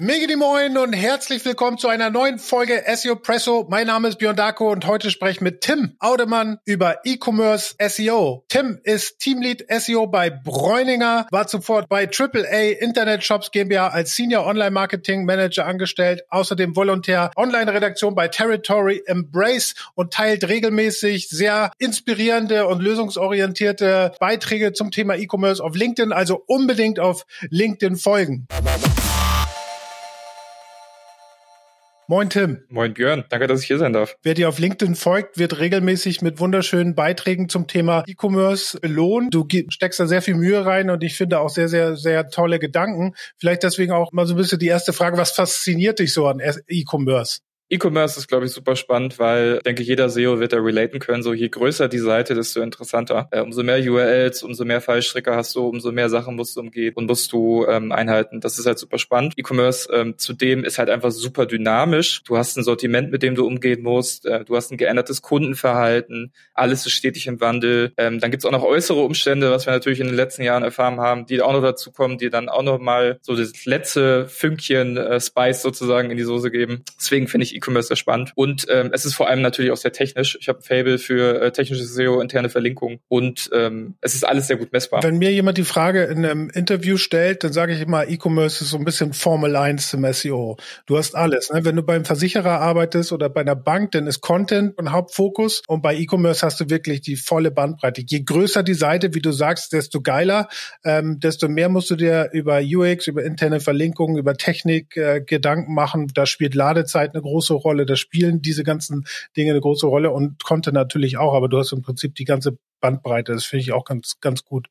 Mega Moin und herzlich willkommen zu einer neuen Folge SEO Presso. Mein Name ist Björn Darko und heute spreche ich mit Tim Audemann über E-Commerce SEO. Tim ist Teamlead SEO bei Bräuninger, war zuvor bei AAA Internet Shops GmbH als Senior Online Marketing Manager angestellt, außerdem Volontär Online-Redaktion bei Territory Embrace und teilt regelmäßig sehr inspirierende und lösungsorientierte Beiträge zum Thema E-Commerce auf LinkedIn, also unbedingt auf LinkedIn folgen. Moin Tim. Moin Björn, danke, dass ich hier sein darf. Wer dir auf LinkedIn folgt, wird regelmäßig mit wunderschönen Beiträgen zum Thema E-Commerce belohnt. Du steckst da sehr viel Mühe rein und ich finde auch sehr, sehr, sehr tolle Gedanken. Vielleicht deswegen auch mal so ein bisschen die erste Frage, was fasziniert dich so an E-Commerce? E-Commerce ist, glaube ich, super spannend, weil, denke jeder SEO wird da relaten können. So, je größer die Seite, desto interessanter. Äh, umso mehr URLs, umso mehr Fallstricke hast du, umso mehr Sachen musst du umgehen und musst du ähm, einhalten. Das ist halt super spannend. E-Commerce ähm, zudem ist halt einfach super dynamisch. Du hast ein Sortiment, mit dem du umgehen musst. Äh, du hast ein geändertes Kundenverhalten. Alles ist stetig im Wandel. Ähm, dann gibt's auch noch äußere Umstände, was wir natürlich in den letzten Jahren erfahren haben, die auch noch dazu kommen, die dann auch noch mal so das letzte Fünkchen äh, Spice sozusagen in die Soße geben. Deswegen finde ich E-Commerce sehr spannend. Und ähm, es ist vor allem natürlich auch sehr technisch. Ich habe Fable für äh, technisches SEO, interne Verlinkung und ähm, es ist alles sehr gut messbar. Wenn mir jemand die Frage in einem Interview stellt, dann sage ich immer, E-Commerce ist so ein bisschen Formel 1 zum SEO. Du hast alles. Ne? Wenn du beim Versicherer arbeitest oder bei einer Bank, dann ist Content ein Hauptfokus und bei E-Commerce hast du wirklich die volle Bandbreite. Je größer die Seite, wie du sagst, desto geiler, ähm, desto mehr musst du dir über UX, über interne Verlinkungen, über Technik äh, Gedanken machen. Da spielt Ladezeit eine große große Rolle, da spielen diese ganzen Dinge eine große Rolle und konnte natürlich auch, aber du hast im Prinzip die ganze Bandbreite, das finde ich auch ganz, ganz gut.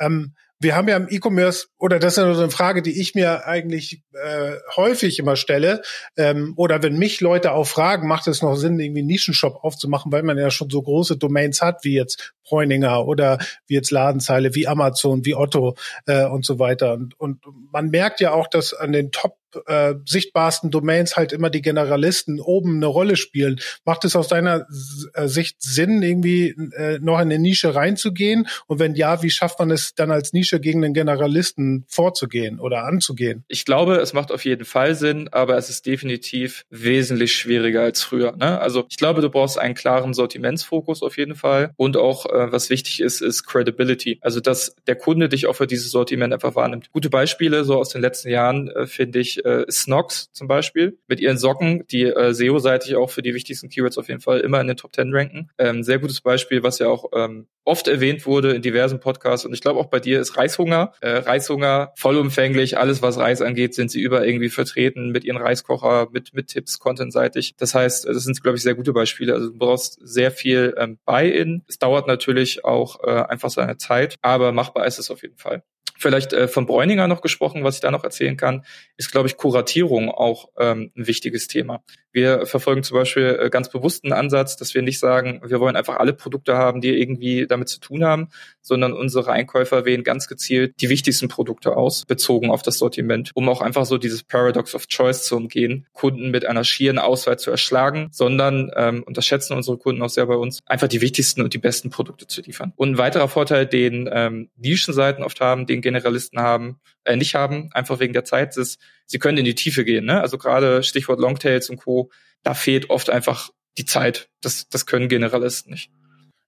Ähm, wir haben ja im E-Commerce, oder das ist ja so eine Frage, die ich mir eigentlich äh, häufig immer stelle, ähm, oder wenn mich Leute auch fragen, macht es noch Sinn, irgendwie einen Nischenshop aufzumachen, weil man ja schon so große Domains hat, wie jetzt Bräuninger oder wie jetzt Ladenzeile, wie Amazon, wie Otto äh, und so weiter. Und, und man merkt ja auch, dass an den Top äh, sichtbarsten Domains halt immer die Generalisten oben eine Rolle spielen. Macht es aus deiner äh, Sicht Sinn, irgendwie äh, noch in eine Nische reinzugehen? Und wenn ja, wie schafft man es dann als Nische gegen den Generalisten vorzugehen oder anzugehen? Ich glaube, es macht auf jeden Fall Sinn, aber es ist definitiv wesentlich schwieriger als früher. Ne? Also ich glaube, du brauchst einen klaren Sortimentsfokus auf jeden Fall und auch äh, was wichtig ist, ist Credibility. Also dass der Kunde dich auch für dieses Sortiment einfach wahrnimmt. Gute Beispiele so aus den letzten Jahren äh, finde ich äh, Snox zum Beispiel mit ihren Socken, die äh, SEO-seitig auch für die wichtigsten Keywords auf jeden Fall immer in den Top 10 ranken. Ähm, sehr gutes Beispiel, was ja auch ähm, oft erwähnt wurde in diversen Podcasts und ich glaube auch bei dir ist Reishunger. Äh, Reishunger vollumfänglich, alles was Reis angeht, sind sie über irgendwie vertreten mit ihren Reiskocher, mit, mit Tipps, contentseitig. Das heißt, das sind, glaube ich, sehr gute Beispiele. Also du brauchst sehr viel ähm, Buy-in. Es dauert natürlich auch äh, einfach seine Zeit, aber machbar ist es auf jeden Fall. Vielleicht äh, von Bräuninger noch gesprochen, was ich da noch erzählen kann, ist, glaube ich, Kuratierung auch ähm, ein wichtiges Thema. Wir verfolgen zum Beispiel äh, ganz bewusst einen Ansatz, dass wir nicht sagen, wir wollen einfach alle Produkte haben, die irgendwie damit zu tun haben, sondern unsere Einkäufer wählen ganz gezielt die wichtigsten Produkte aus, bezogen auf das Sortiment, um auch einfach so dieses Paradox of Choice zu umgehen, Kunden mit einer schieren Auswahl zu erschlagen, sondern, ähm, und das schätzen unsere Kunden auch sehr bei uns, einfach die wichtigsten und die besten Produkte zu liefern. Und ein weiterer Vorteil, den ähm, Nischenseiten oft haben, den Generalisten haben, äh, nicht haben, einfach wegen der Zeit, ist, sie können in die Tiefe gehen. Ne? Also gerade Stichwort Longtails und Co., da fehlt oft einfach die Zeit. Das, das können Generalisten nicht.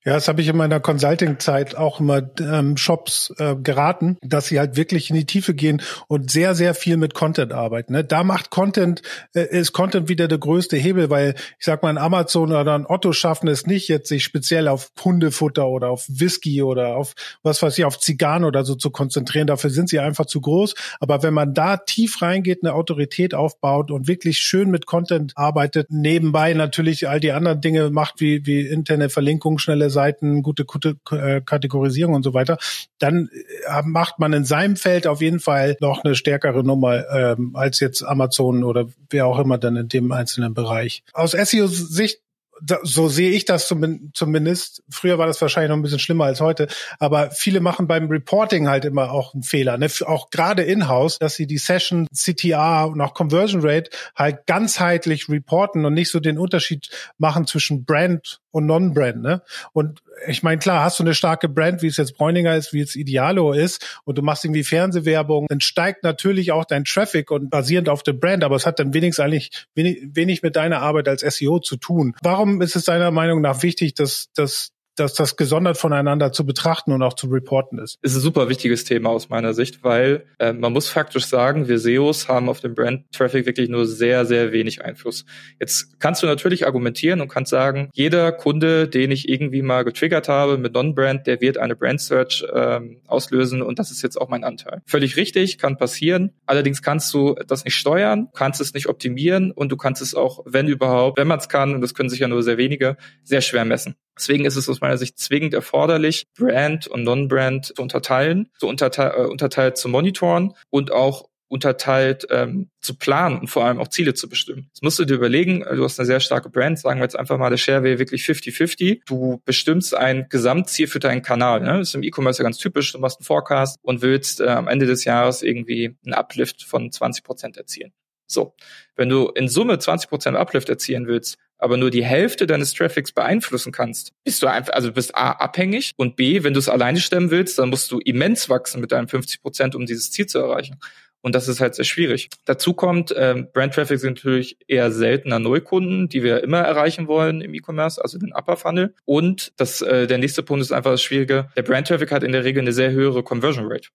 Ja, das habe ich in meiner Consulting-Zeit auch immer ähm, Shops äh, geraten, dass sie halt wirklich in die Tiefe gehen und sehr, sehr viel mit Content arbeiten. Ne? Da macht Content, äh, ist Content wieder der größte Hebel, weil ich sag mal, ein Amazon oder ein Otto schaffen es nicht, jetzt sich speziell auf Hundefutter oder auf Whisky oder auf was weiß ich, auf Zigarren oder so zu konzentrieren. Dafür sind sie einfach zu groß. Aber wenn man da tief reingeht, eine Autorität aufbaut und wirklich schön mit Content arbeitet, nebenbei natürlich all die anderen Dinge macht, wie, wie interne Verlinkung, schnelle Seiten, gute, gute äh, Kategorisierung und so weiter, dann äh, macht man in seinem Feld auf jeden Fall noch eine stärkere Nummer ähm, als jetzt Amazon oder wer auch immer dann in dem einzelnen Bereich. Aus SEO-Sicht so sehe ich das zumindest. Früher war das wahrscheinlich noch ein bisschen schlimmer als heute, aber viele machen beim Reporting halt immer auch einen Fehler, ne? auch gerade in-house, dass sie die Session, CTR und auch Conversion Rate halt ganzheitlich reporten und nicht so den Unterschied machen zwischen Brand und Non-Brand. Ne? Und ich meine, klar, hast du eine starke Brand, wie es jetzt Bräuninger ist, wie es Idealo ist, und du machst irgendwie Fernsehwerbung, dann steigt natürlich auch dein Traffic und basierend auf der Brand, aber es hat dann wenigstens eigentlich wenig, wenig mit deiner Arbeit als SEO zu tun. Warum ist es deiner Meinung nach wichtig, dass, dass dass das gesondert voneinander zu betrachten und auch zu reporten ist. Ist ein super wichtiges Thema aus meiner Sicht, weil äh, man muss faktisch sagen, wir SEOs haben auf den Brand-Traffic wirklich nur sehr, sehr wenig Einfluss. Jetzt kannst du natürlich argumentieren und kannst sagen, jeder Kunde, den ich irgendwie mal getriggert habe mit Non-Brand, der wird eine Brand-Search ähm, auslösen und das ist jetzt auch mein Anteil. Völlig richtig, kann passieren. Allerdings kannst du das nicht steuern, kannst es nicht optimieren und du kannst es auch, wenn überhaupt, wenn man es kann, und das können sicher nur sehr wenige, sehr schwer messen. Deswegen ist es aus meiner Sicht zwingend erforderlich, Brand und Non-Brand zu unterteilen, zu unterte äh, unterteilt zu monitoren und auch unterteilt ähm, zu planen und vor allem auch Ziele zu bestimmen. Jetzt musst du dir überlegen, äh, du hast eine sehr starke Brand, sagen wir jetzt einfach mal, der Share wäre wirklich 50-50. Du bestimmst ein Gesamtziel für deinen Kanal. Ne? Das ist im E-Commerce ja ganz typisch. Du machst einen Forecast und willst äh, am Ende des Jahres irgendwie einen Uplift von 20 Prozent erzielen. So, wenn du in Summe 20 Prozent Uplift erzielen willst, aber nur die Hälfte deines Traffics beeinflussen kannst, bist du einfach, also bist A, abhängig und B, wenn du es alleine stemmen willst, dann musst du immens wachsen mit deinen 50 Prozent, um dieses Ziel zu erreichen. Und das ist halt sehr schwierig. Dazu kommt, ähm, Brand Traffic sind natürlich eher seltener Neukunden, die wir immer erreichen wollen im E-Commerce, also den Upper Funnel. Und das, äh, der nächste Punkt ist einfach das Schwierige. Der Brand Traffic hat in der Regel eine sehr höhere Conversion Rate.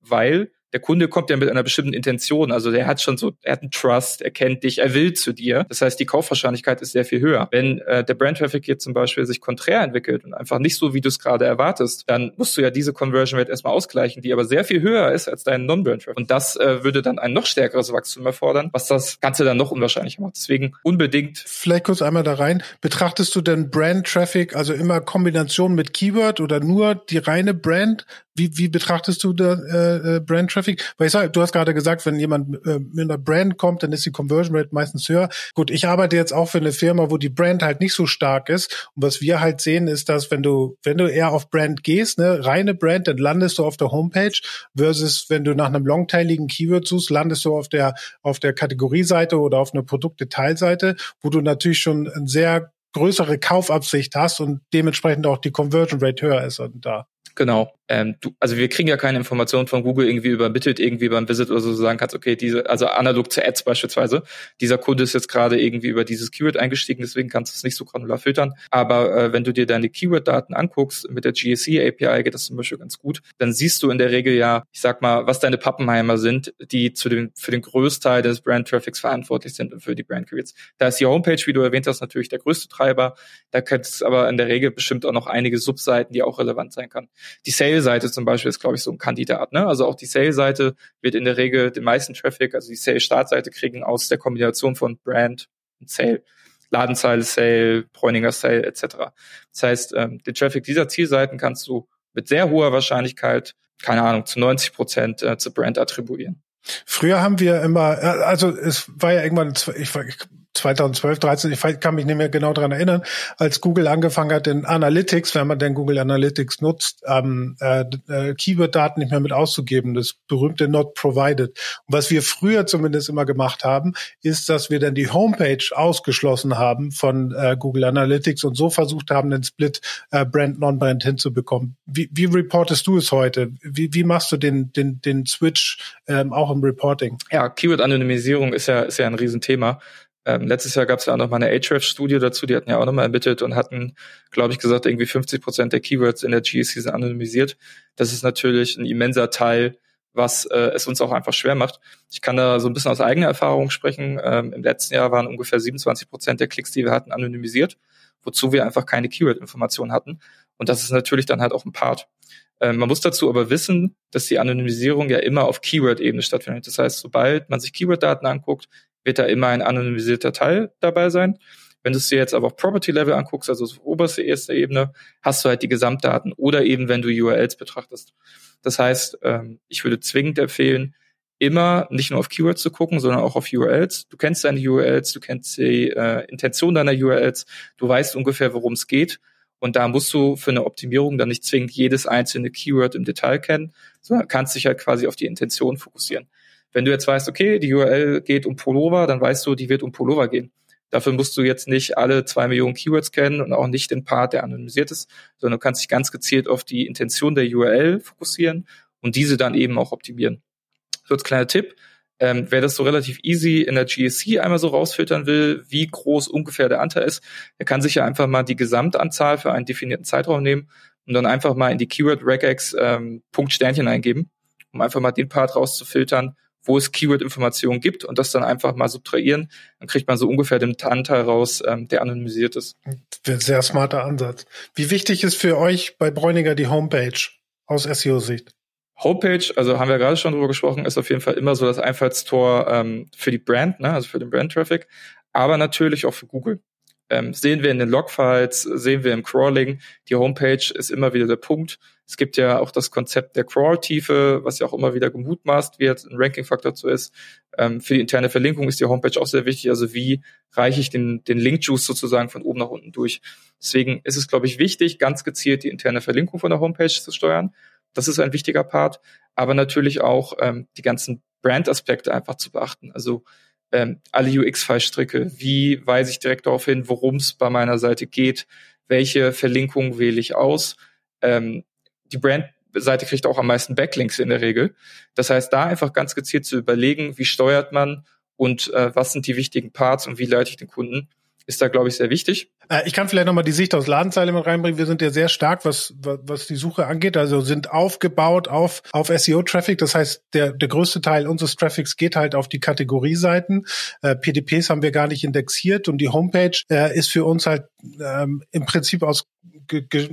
Weil der Kunde kommt ja mit einer bestimmten Intention. Also der hat schon so, er hat einen Trust, er kennt dich, er will zu dir. Das heißt, die Kaufwahrscheinlichkeit ist sehr viel höher. Wenn äh, der Brand Traffic jetzt zum Beispiel sich konträr entwickelt und einfach nicht so, wie du es gerade erwartest, dann musst du ja diese Conversion Rate erstmal ausgleichen, die aber sehr viel höher ist als dein Non-Brand Traffic. Und das äh, würde dann ein noch stärkeres Wachstum erfordern, was das Ganze dann noch unwahrscheinlicher macht. Deswegen unbedingt. Vielleicht kurz einmal da rein. Betrachtest du denn Brand Traffic, also immer Kombination mit Keyword oder nur die reine Brand? Wie, wie betrachtest du da, äh, äh Brand Traffic? Weil ich sag, du hast gerade gesagt, wenn jemand äh, mit einer Brand kommt, dann ist die Conversion Rate meistens höher. Gut, ich arbeite jetzt auch für eine Firma, wo die Brand halt nicht so stark ist. Und was wir halt sehen, ist, dass wenn du, wenn du eher auf Brand gehst, ne, reine Brand, dann landest du auf der Homepage versus wenn du nach einem longteiligen Keyword suchst, landest du auf der, auf der Kategorieseite oder auf einer Produktdetailseite, wo du natürlich schon ein sehr größere Kaufabsicht hast und dementsprechend auch die Conversion Rate höher ist und da. Genau. Ähm, du, also wir kriegen ja keine Informationen von Google irgendwie übermittelt, irgendwie beim Visit oder so sagen kannst, okay, diese, also analog zu Ads beispielsweise, dieser Kunde ist jetzt gerade irgendwie über dieses Keyword eingestiegen, deswegen kannst du es nicht so granular filtern. Aber äh, wenn du dir deine Keyword-Daten anguckst, mit der GSC API geht das zum Beispiel ganz gut, dann siehst du in der Regel ja, ich sag mal, was deine Pappenheimer sind, die zu dem, für den Großteil des Brand-Traffics verantwortlich sind und für die Brand-Keywords. Da ist die Homepage, wie du erwähnt hast, natürlich der größte Treiber. Da könnte es aber in der Regel bestimmt auch noch einige Subseiten, die auch relevant sein kann. Die Sale-Seite zum Beispiel ist, glaube ich, so ein Kandidat. Ne? Also auch die Sale-Seite wird in der Regel den meisten Traffic, also die Sale-Startseite kriegen aus der Kombination von Brand und Sale. Ladenzeile Sale, Bräuninger Sale etc. Das heißt, ähm, den Traffic dieser Zielseiten kannst du mit sehr hoher Wahrscheinlichkeit, keine Ahnung, zu 90 Prozent äh, zu Brand attribuieren. Früher haben wir immer, äh, also es war ja irgendwann, ich, 2012, 13, ich kann mich nicht mehr genau dran erinnern, als Google angefangen hat, in Analytics, wenn man denn Google Analytics nutzt, ähm, äh, äh, Keyword-Daten nicht mehr mit auszugeben, das berühmte Not Provided. Und was wir früher zumindest immer gemacht haben, ist, dass wir dann die Homepage ausgeschlossen haben von äh, Google Analytics und so versucht haben, den Split äh, Brand, Non-Brand hinzubekommen. Wie, wie reportest du es heute? Wie, wie machst du den, den, den Switch ähm, auch im Reporting? Ja, Keyword-Anonymisierung ist ja, ist ja ein Riesenthema. Ähm, letztes Jahr gab es ja auch noch mal eine Ahrefs-Studie dazu, die hatten ja auch nochmal ermittelt und hatten, glaube ich, gesagt, irgendwie 50 Prozent der Keywords in der GEC sind anonymisiert. Das ist natürlich ein immenser Teil, was äh, es uns auch einfach schwer macht. Ich kann da so ein bisschen aus eigener Erfahrung sprechen. Ähm, Im letzten Jahr waren ungefähr 27 Prozent der Klicks, die wir hatten, anonymisiert, wozu wir einfach keine Keyword-Informationen hatten. Und das ist natürlich dann halt auch ein Part. Ähm, man muss dazu aber wissen, dass die Anonymisierung ja immer auf Keyword-Ebene stattfindet. Das heißt, sobald man sich Keyword-Daten anguckt, wird da immer ein anonymisierter Teil dabei sein. Wenn du es dir jetzt aber auf Property-Level anguckst, also auf oberste erste Ebene, hast du halt die Gesamtdaten oder eben wenn du URLs betrachtest. Das heißt, ähm, ich würde zwingend empfehlen, immer nicht nur auf Keywords zu gucken, sondern auch auf URLs. Du kennst deine URLs, du kennst die äh, Intention deiner URLs, du weißt ungefähr, worum es geht. Und da musst du für eine Optimierung dann nicht zwingend jedes einzelne Keyword im Detail kennen, sondern kannst dich halt quasi auf die Intention fokussieren. Wenn du jetzt weißt, okay, die URL geht um Pullover, dann weißt du, die wird um Pullover gehen. Dafür musst du jetzt nicht alle zwei Millionen Keywords kennen und auch nicht den Part, der anonymisiert ist, sondern du kannst dich ganz gezielt auf die Intention der URL fokussieren und diese dann eben auch optimieren. So als kleiner Tipp, ähm, wer das so relativ easy in der GSC einmal so rausfiltern will, wie groß ungefähr der Anteil ist, der kann sich ja einfach mal die Gesamtanzahl für einen definierten Zeitraum nehmen und dann einfach mal in die Keyword Regex ähm, Punkt Sternchen eingeben, um einfach mal den Part rauszufiltern, wo es Keyword-Informationen gibt und das dann einfach mal subtrahieren. Dann kriegt man so ungefähr den Anteil raus, ähm, der anonymisiert ist. Sehr smarter Ansatz. Wie wichtig ist für euch bei Bräuniger die Homepage aus SEO-Sicht? Homepage, also haben wir gerade schon drüber gesprochen, ist auf jeden Fall immer so das Einfallstor ähm, für die Brand, ne, also für den Brand-Traffic, aber natürlich auch für Google. Ähm, sehen wir in den Logfiles, sehen wir im Crawling, die Homepage ist immer wieder der Punkt. Es gibt ja auch das Konzept der Crawl-Tiefe, was ja auch immer wieder gemutmaßt wird, ein Ranking-Faktor zu ist. Ähm, für die interne Verlinkung ist die Homepage auch sehr wichtig. Also wie reiche ich den, den Link-Juice sozusagen von oben nach unten durch? Deswegen ist es, glaube ich, wichtig, ganz gezielt die interne Verlinkung von der Homepage zu steuern. Das ist ein wichtiger Part, aber natürlich auch ähm, die ganzen Brand-Aspekte einfach zu beachten. Also ähm, alle UX-Fallstricke, wie weise ich direkt darauf hin, worum es bei meiner Seite geht, welche Verlinkung wähle ich aus. Ähm, die Brand-Seite kriegt auch am meisten Backlinks in der Regel. Das heißt, da einfach ganz gezielt zu überlegen, wie steuert man und äh, was sind die wichtigen Parts und wie leite ich den Kunden ist da, glaube ich, sehr wichtig. Äh, ich kann vielleicht nochmal die Sicht aus Ladenzeile mit reinbringen. Wir sind ja sehr stark, was, was die Suche angeht. Also sind aufgebaut auf, auf SEO-Traffic. Das heißt, der, der größte Teil unseres Traffics geht halt auf die Kategorieseiten. Äh, PDPs haben wir gar nicht indexiert und die Homepage äh, ist für uns halt ähm, im Prinzip aus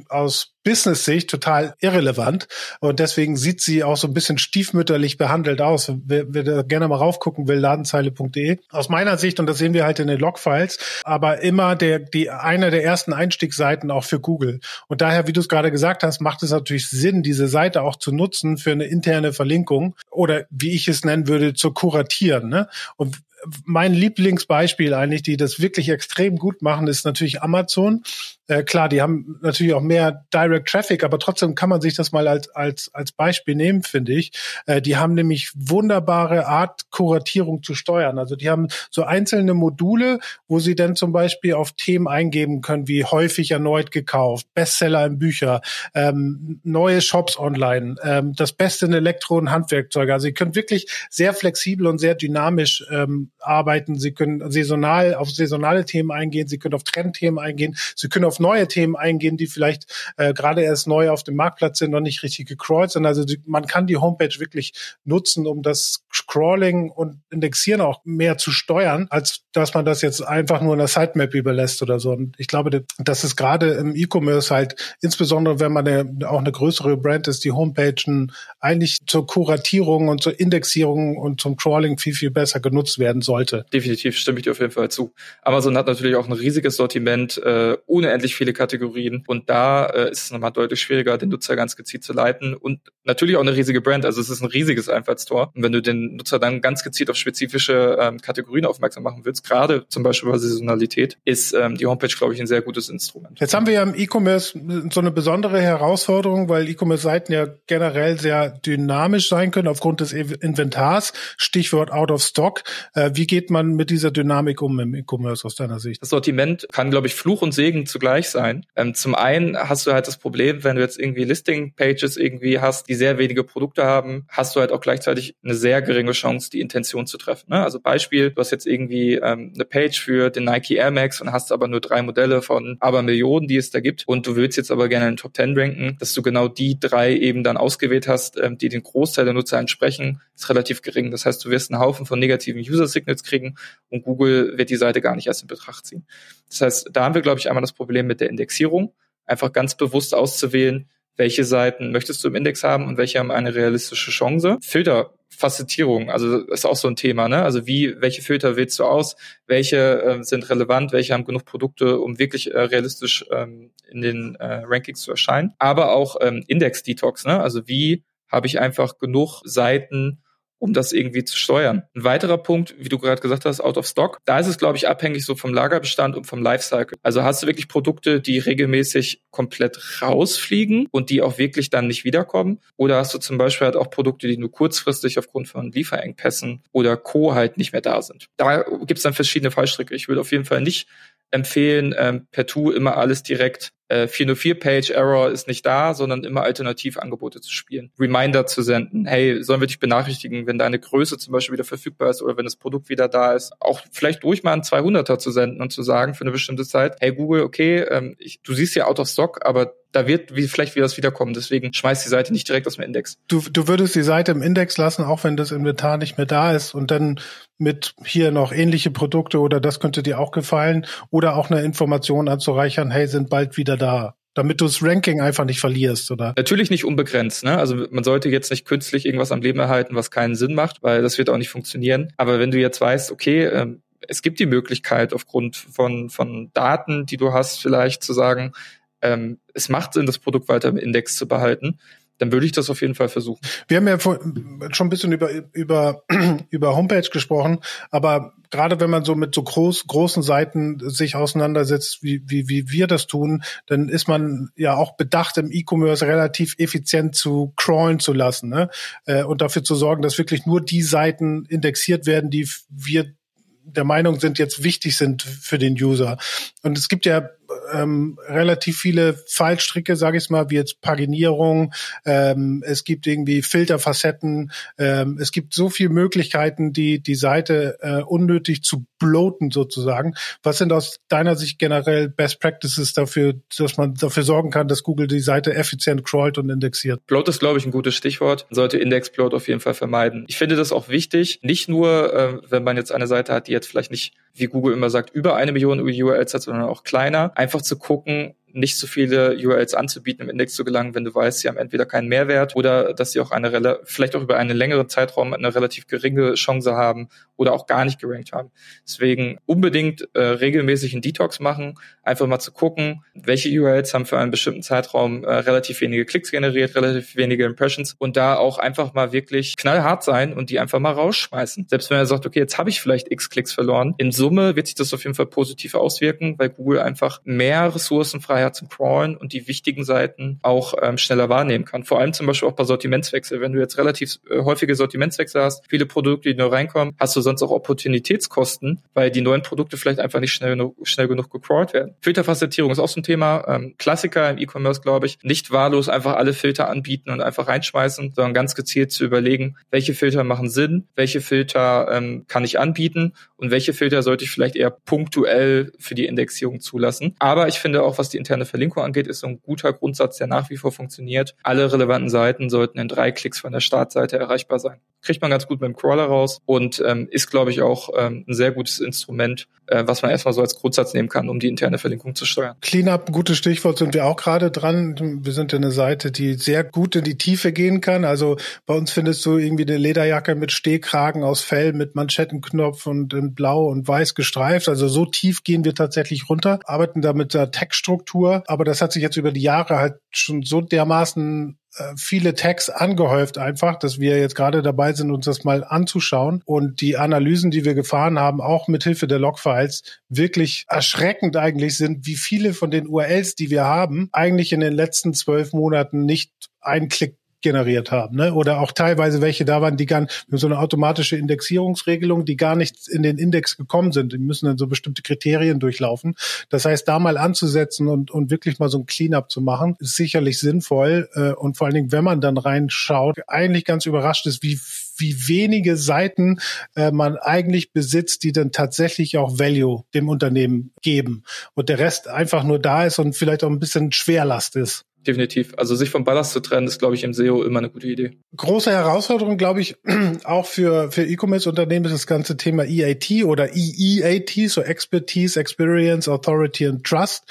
aus Business-Sicht total irrelevant und deswegen sieht sie auch so ein bisschen stiefmütterlich behandelt aus. Wer, wer da gerne mal raufgucken will, ladenzeile.de. Aus meiner Sicht, und das sehen wir halt in den Logfiles, aber immer der, die, einer der ersten Einstiegsseiten auch für Google. Und daher, wie du es gerade gesagt hast, macht es natürlich Sinn, diese Seite auch zu nutzen für eine interne Verlinkung oder wie ich es nennen würde, zu kuratieren. Ne? Und mein Lieblingsbeispiel eigentlich, die das wirklich extrem gut machen, ist natürlich Amazon. Äh, klar, die haben natürlich auch mehr Direct Traffic, aber trotzdem kann man sich das mal als, als, als Beispiel nehmen, finde ich. Äh, die haben nämlich wunderbare Art, Kuratierung zu steuern. Also die haben so einzelne Module, wo sie dann zum Beispiel auf Themen eingeben können, wie häufig erneut gekauft, Bestseller in Bücher, ähm, neue Shops online, ähm, das Beste in Elektro- und Handwerkzeuge. Also sie können wirklich sehr flexibel und sehr dynamisch ähm, arbeiten, sie können saisonal auf saisonale Themen eingehen, sie können auf Trendthemen eingehen, sie können auf neue Themen eingehen, die vielleicht äh, gerade erst neu auf dem Marktplatz sind, noch nicht richtig gecrawlt sind. Also die, man kann die Homepage wirklich nutzen, um das Crawling und Indexieren auch mehr zu steuern, als dass man das jetzt einfach nur in der Sitemap überlässt oder so. Und ich glaube, das ist gerade im E-Commerce halt, insbesondere wenn man eine, auch eine größere Brand ist, die Homepagen eigentlich zur Kuratierung und zur Indexierung und zum Crawling viel, viel besser genutzt werden soll sollte. Definitiv stimme ich dir auf jeden Fall zu. Amazon hat natürlich auch ein riesiges Sortiment, äh, unendlich viele Kategorien und da äh, ist nochmal deutlich schwieriger, den Nutzer ganz gezielt zu leiten und natürlich auch eine riesige Brand, also es ist ein riesiges Einfallstor. Und wenn du den Nutzer dann ganz gezielt auf spezifische ähm, Kategorien aufmerksam machen willst, gerade zum Beispiel bei Saisonalität, ist ähm, die Homepage, glaube ich, ein sehr gutes Instrument. Jetzt haben wir ja im E-Commerce so eine besondere Herausforderung, weil E-Commerce-Seiten ja generell sehr dynamisch sein können aufgrund des Inventars. Stichwort Out of Stock. Äh, wie geht man mit dieser Dynamik um im E-Commerce aus deiner Sicht? Das Sortiment kann, glaube ich, Fluch und Segen zugleich sein. Ähm, zum einen hast du halt das Problem, wenn du jetzt irgendwie Listing-Pages irgendwie hast, die sehr wenige Produkte haben, hast du halt auch gleichzeitig eine sehr geringe Chance, die Intention zu treffen. Ne? Also Beispiel, du hast jetzt irgendwie ähm, eine Page für den Nike Air Max und hast aber nur drei Modelle von aber Millionen, die es da gibt und du willst jetzt aber gerne in den Top 10 ranken, dass du genau die drei eben dann ausgewählt hast, ähm, die den Großteil der Nutzer entsprechen, ist relativ gering. Das heißt, du wirst einen Haufen von negativen User-Signals Signals kriegen und Google wird die Seite gar nicht erst in Betracht ziehen. Das heißt, da haben wir, glaube ich, einmal das Problem mit der Indexierung, einfach ganz bewusst auszuwählen, welche Seiten möchtest du im Index haben und welche haben eine realistische Chance. Filterfacettierung, also ist auch so ein Thema, ne? Also wie, welche Filter wählst du aus, welche äh, sind relevant, welche haben genug Produkte, um wirklich äh, realistisch ähm, in den äh, Rankings zu erscheinen. Aber auch ähm, Index-Detox, ne? Also wie habe ich einfach genug Seiten, um das irgendwie zu steuern. Ein weiterer Punkt, wie du gerade gesagt hast, out of stock, da ist es, glaube ich, abhängig so vom Lagerbestand und vom Lifecycle. Also hast du wirklich Produkte, die regelmäßig komplett rausfliegen und die auch wirklich dann nicht wiederkommen? Oder hast du zum Beispiel halt auch Produkte, die nur kurzfristig aufgrund von Lieferengpässen oder Co. halt nicht mehr da sind? Da gibt es dann verschiedene Fallstricke. Ich würde auf jeden Fall nicht empfehlen, ähm, per Tu immer alles direkt äh, 404-Page-Error ist nicht da, sondern immer Alternativangebote zu spielen. Reminder zu senden. Hey, sollen wir dich benachrichtigen, wenn deine Größe zum Beispiel wieder verfügbar ist oder wenn das Produkt wieder da ist? Auch vielleicht ruhig mal einen 200er zu senden und zu sagen für eine bestimmte Zeit, hey Google, okay, ähm, ich, du siehst ja out of stock, aber da wird wie, vielleicht wieder was wiederkommen. Deswegen schmeißt die Seite nicht direkt aus dem Index. Du, du würdest die Seite im Index lassen, auch wenn das Inventar nicht mehr da ist und dann mit hier noch ähnliche Produkte oder das könnte dir auch gefallen oder auch eine Information anzureichern, hey, sind bald wieder da damit du das Ranking einfach nicht verlierst, oder? Natürlich nicht unbegrenzt, ne? Also man sollte jetzt nicht künstlich irgendwas am Leben erhalten, was keinen Sinn macht, weil das wird auch nicht funktionieren. Aber wenn du jetzt weißt, okay, ähm, es gibt die Möglichkeit aufgrund von, von Daten, die du hast, vielleicht zu sagen, ähm, es macht Sinn, das Produkt weiter im Index zu behalten, dann würde ich das auf jeden Fall versuchen. Wir haben ja schon ein bisschen über, über, über Homepage gesprochen, aber gerade wenn man so mit so groß, großen Seiten sich auseinandersetzt, wie, wie, wie wir das tun, dann ist man ja auch bedacht, im E-Commerce relativ effizient zu crawlen zu lassen ne? Äh, und dafür zu sorgen, dass wirklich nur die Seiten indexiert werden, die wir der Meinung sind, jetzt wichtig sind für den User. Und es gibt ja ähm, relativ viele Fallstricke, sage ich mal, wie jetzt Paginierung. Ähm, es gibt irgendwie Filterfacetten. Ähm, es gibt so viele Möglichkeiten, die die Seite äh, unnötig zu bloaten sozusagen. Was sind aus deiner Sicht generell Best Practices dafür, dass man dafür sorgen kann, dass Google die Seite effizient crawlt und indexiert? Bloat ist, glaube ich, ein gutes Stichwort. Man sollte Index-Bloat auf jeden Fall vermeiden. Ich finde das auch wichtig, nicht nur, äh, wenn man jetzt eine Seite hat, die jetzt vielleicht nicht wie Google immer sagt, über eine Million URLs hat, sondern auch kleiner. Einfach zu gucken, nicht so viele URLs anzubieten, im Index zu gelangen, wenn du weißt, sie haben entweder keinen Mehrwert oder dass sie auch eine vielleicht auch über einen längeren Zeitraum eine relativ geringe Chance haben oder auch gar nicht gerankt haben. Deswegen unbedingt äh, regelmäßig einen Detox machen, einfach mal zu gucken, welche URLs haben für einen bestimmten Zeitraum äh, relativ wenige Klicks generiert, relativ wenige Impressions und da auch einfach mal wirklich knallhart sein und die einfach mal rausschmeißen. Selbst wenn er sagt, okay, jetzt habe ich vielleicht x Klicks verloren, in Summe wird sich das auf jeden Fall positiv auswirken, weil Google einfach mehr Ressourcen frei hat zum Crawlen und die wichtigen Seiten auch ähm, schneller wahrnehmen kann. Vor allem zum Beispiel auch bei Sortimentswechsel. Wenn du jetzt relativ äh, häufige Sortimentswechsel hast, viele Produkte, die neu reinkommen, hast du sonst auch Opportunitätskosten, weil die neuen Produkte vielleicht einfach nicht schnell genug, schnell genug gecrawlt werden. Filterfacettierung ist auch so ein Thema. Ähm, Klassiker im E-Commerce, glaube ich. Nicht wahllos einfach alle Filter anbieten und einfach reinschmeißen, sondern ganz gezielt zu überlegen, welche Filter machen Sinn, welche Filter ähm, kann ich anbieten und welche Filter sollte ich vielleicht eher punktuell für die Indexierung zulassen. Aber ich finde auch, was die interne Verlinkung angeht, ist so ein guter Grundsatz, der nach wie vor funktioniert. Alle relevanten Seiten sollten in drei Klicks von der Startseite erreichbar sein. Kriegt man ganz gut mit dem Crawler raus und ähm, ist, glaube ich, auch ähm, ein sehr gutes Instrument, äh, was man erstmal so als Grundsatz nehmen kann, um die interne Verlinkung zu steuern. Cleanup, gutes Stichwort, sind wir auch gerade dran. Wir sind ja eine Seite, die sehr gut in die Tiefe gehen kann. Also bei uns findest du irgendwie eine Lederjacke mit Stehkragen aus Fell, mit Manschettenknopf und in blau und weiß gestreift. Also so tief gehen wir tatsächlich runter, arbeiten da mit der Textstruktur. Aber das hat sich jetzt über die Jahre halt schon so dermaßen äh, viele Tags angehäuft einfach, dass wir jetzt gerade dabei sind, uns das mal anzuschauen und die Analysen, die wir gefahren haben, auch mit Hilfe der Logfiles, wirklich erschreckend eigentlich sind, wie viele von den URLs, die wir haben, eigentlich in den letzten zwölf Monaten nicht einen Klick generiert haben, ne? Oder auch teilweise welche da waren, die gar mit so eine automatische Indexierungsregelung, die gar nicht in den Index gekommen sind. Die müssen dann so bestimmte Kriterien durchlaufen. Das heißt, da mal anzusetzen und, und wirklich mal so ein Cleanup zu machen, ist sicherlich sinnvoll. Äh, und vor allen Dingen, wenn man dann reinschaut, eigentlich ganz überrascht ist, wie wie wenige Seiten äh, man eigentlich besitzt, die dann tatsächlich auch Value dem Unternehmen geben und der Rest einfach nur da ist und vielleicht auch ein bisschen Schwerlast ist definitiv. Also sich vom Ballast zu trennen, ist, glaube ich, im SEO immer eine gute Idee. Große Herausforderung, glaube ich, auch für, für E-Commerce-Unternehmen ist das ganze Thema EAT oder EEAT, so Expertise, Experience, Authority and Trust.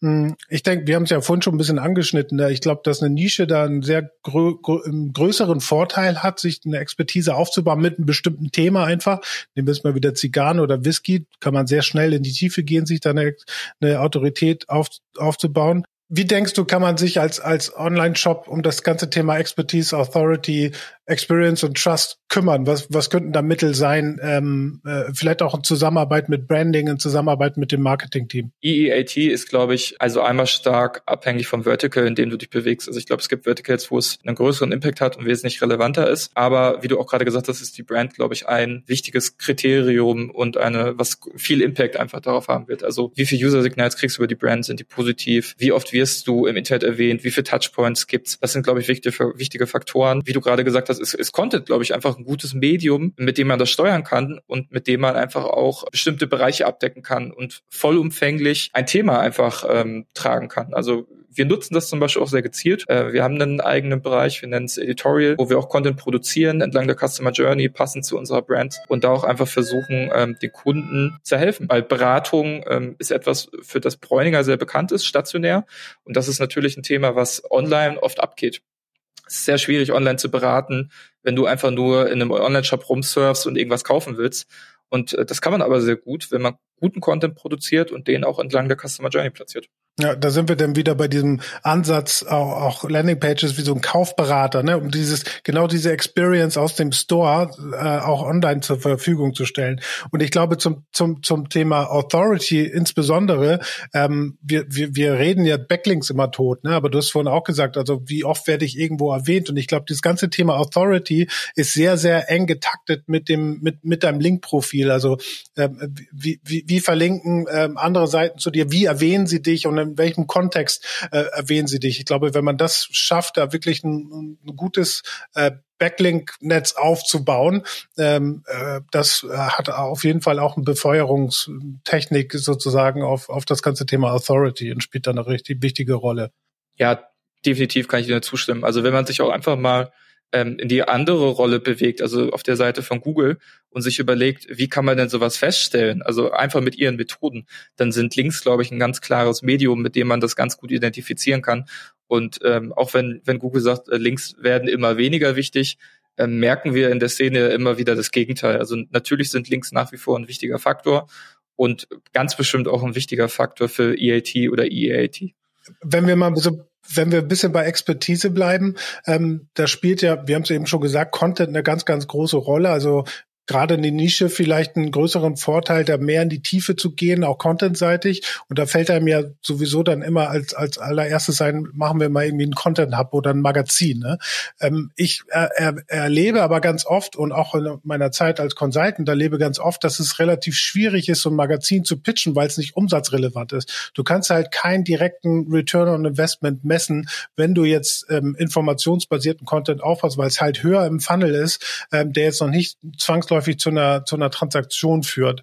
Hm, ich denke, wir haben es ja vorhin schon ein bisschen angeschnitten. Ich glaube, dass eine Nische da einen sehr grö größeren Vorteil hat, sich eine Expertise aufzubauen mit einem bestimmten Thema einfach. Nehmen wir jetzt mal wieder Zigarren oder Whisky, kann man sehr schnell in die Tiefe gehen, sich da eine, eine Autorität auf, aufzubauen Wie denkst du, kann man sich als, als Online-Shop um das ganze Thema Expertise, Authority, Experience und Trust kümmern? Was, was könnten da Mittel sein? Ähm, äh, vielleicht auch in Zusammenarbeit mit Branding, in Zusammenarbeit mit dem Marketing-Team? EEAT ist, glaube ich, also einmal stark abhängig vom Vertical, in dem du dich bewegst. Also ich glaube, es gibt Verticals, wo es einen größeren Impact hat und wesentlich relevanter ist. Aber wie du auch gerade gesagt hast, ist die Brand, glaube ich, ein wichtiges Kriterium und eine, was viel Impact einfach darauf haben wird. Also wie viele User-Signals kriegst du über die Brand? Sind die positiv? Wie oft wirst du im Internet erwähnt? Wie viele Touchpoints gibt's? Das sind, glaube ich, wichtige, wichtige Faktoren. Wie du gerade gesagt hast, ist, ist Content, glaube ich, einfach ein gutes Medium, mit dem man das steuern kann und mit dem man einfach auch bestimmte Bereiche abdecken kann und vollumfänglich ein Thema einfach ähm, tragen kann. Also wir nutzen das zum Beispiel auch sehr gezielt. Äh, wir haben einen eigenen Bereich, wir nennen es Editorial, wo wir auch Content produzieren entlang der Customer Journey, passend zu unserer Brand und da auch einfach versuchen, ähm, den Kunden zu helfen. Weil Beratung ähm, ist etwas, für das Bräuninger sehr bekannt ist, stationär. Und das ist natürlich ein Thema, was online oft abgeht. Es ist sehr schwierig, online zu beraten, wenn du einfach nur in einem Online-Shop rumsurfst und irgendwas kaufen willst. Und äh, das kann man aber sehr gut, wenn man guten Content produziert und den auch entlang der Customer Journey platziert. Ja, da sind wir dann wieder bei diesem Ansatz, auch, auch Landingpages wie so ein Kaufberater, ne, um dieses, genau diese Experience aus dem Store äh, auch online zur Verfügung zu stellen. Und ich glaube, zum, zum, zum Thema Authority insbesondere, ähm, wir, wir, wir reden ja Backlinks immer tot, ne? Aber du hast vorhin auch gesagt, also wie oft werde ich irgendwo erwähnt? Und ich glaube, dieses ganze Thema Authority ist sehr, sehr eng getaktet mit dem, mit, mit deinem Link-Profil. Also ähm, wie, wie, wie verlinken ähm, andere Seiten zu dir, wie erwähnen sie dich und in welchem Kontext äh, erwähnen sie dich. Ich glaube, wenn man das schafft, da wirklich ein, ein gutes äh, Backlink-Netz aufzubauen. Ähm, äh, das hat auf jeden Fall auch eine Befeuerungstechnik sozusagen auf, auf das ganze Thema Authority und spielt da eine richtig wichtige Rolle. Ja, definitiv kann ich dir zustimmen. Also wenn man sich auch einfach mal ähm, in die andere Rolle bewegt, also auf der Seite von Google und sich überlegt, wie kann man denn sowas feststellen? Also einfach mit ihren Methoden. Dann sind Links, glaube ich, ein ganz klares Medium, mit dem man das ganz gut identifizieren kann. Und ähm, auch wenn, wenn Google sagt, äh, Links werden immer weniger wichtig, äh, merken wir in der Szene immer wieder das Gegenteil. Also natürlich sind Links nach wie vor ein wichtiger Faktor und ganz bestimmt auch ein wichtiger Faktor für EAT oder EAT. Wenn wir mal so wenn wir ein bisschen bei Expertise bleiben, ähm, da spielt ja, wir haben es eben schon gesagt, Content eine ganz, ganz große Rolle. Also gerade in die Nische vielleicht einen größeren Vorteil, da mehr in die Tiefe zu gehen, auch contentseitig. Und da fällt einem ja sowieso dann immer als, als allererstes ein, machen wir mal irgendwie einen Content-Hub oder ein Magazin. Ne? Ähm, ich er, er, erlebe aber ganz oft und auch in meiner Zeit als Consultant erlebe ganz oft, dass es relativ schwierig ist, so ein Magazin zu pitchen, weil es nicht umsatzrelevant ist. Du kannst halt keinen direkten Return on Investment messen, wenn du jetzt ähm, informationsbasierten Content aufhast, weil es halt höher im Funnel ist, ähm, der jetzt noch nicht zwangsläufig zwangsläufig zu einer, zu einer Transaktion führt.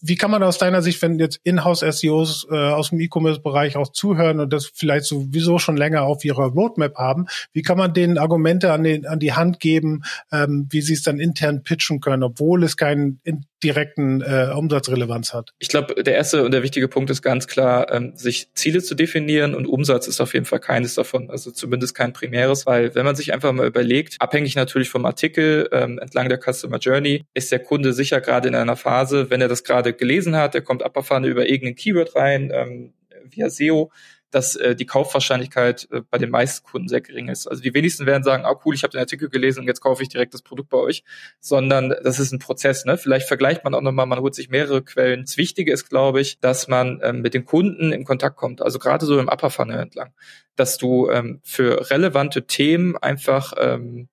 Wie, kann man aus deiner Sicht, wenn jetzt Inhouse-SEOs äh, aus dem E-Commerce-Bereich auch zuhören und das vielleicht sowieso schon länger auf ihrer Roadmap haben, wie kann man denen Argumente an, den, an die Hand geben, ähm, wie sie es dann intern pitchen können, obwohl es keinen direkten äh, Umsatzrelevanz hat? Ich glaube, der erste und der wichtige Punkt ist ganz klar, ähm, sich Ziele zu definieren und Umsatz ist auf jeden Fall keines davon, also zumindest kein primäres, weil wenn man sich einfach mal überlegt, abhängig natürlich vom Artikel ähm, entlang der Customer Journey, ist der Kunde sicher gerade in einer Phase, wenn er das gerade gelesen hat, der kommt Upper über irgendein Keyword rein, ähm, via SEO, dass äh, die Kaufwahrscheinlichkeit äh, bei den meisten Kunden sehr gering ist. Also die wenigsten werden sagen, ah cool, ich habe den Artikel gelesen und jetzt kaufe ich direkt das Produkt bei euch, sondern das ist ein Prozess. Ne? Vielleicht vergleicht man auch nochmal, man holt sich mehrere Quellen. Das Wichtige ist, glaube ich, dass man ähm, mit den Kunden in Kontakt kommt, also gerade so im Upper Funnel entlang, dass du ähm, für relevante Themen einfach ähm,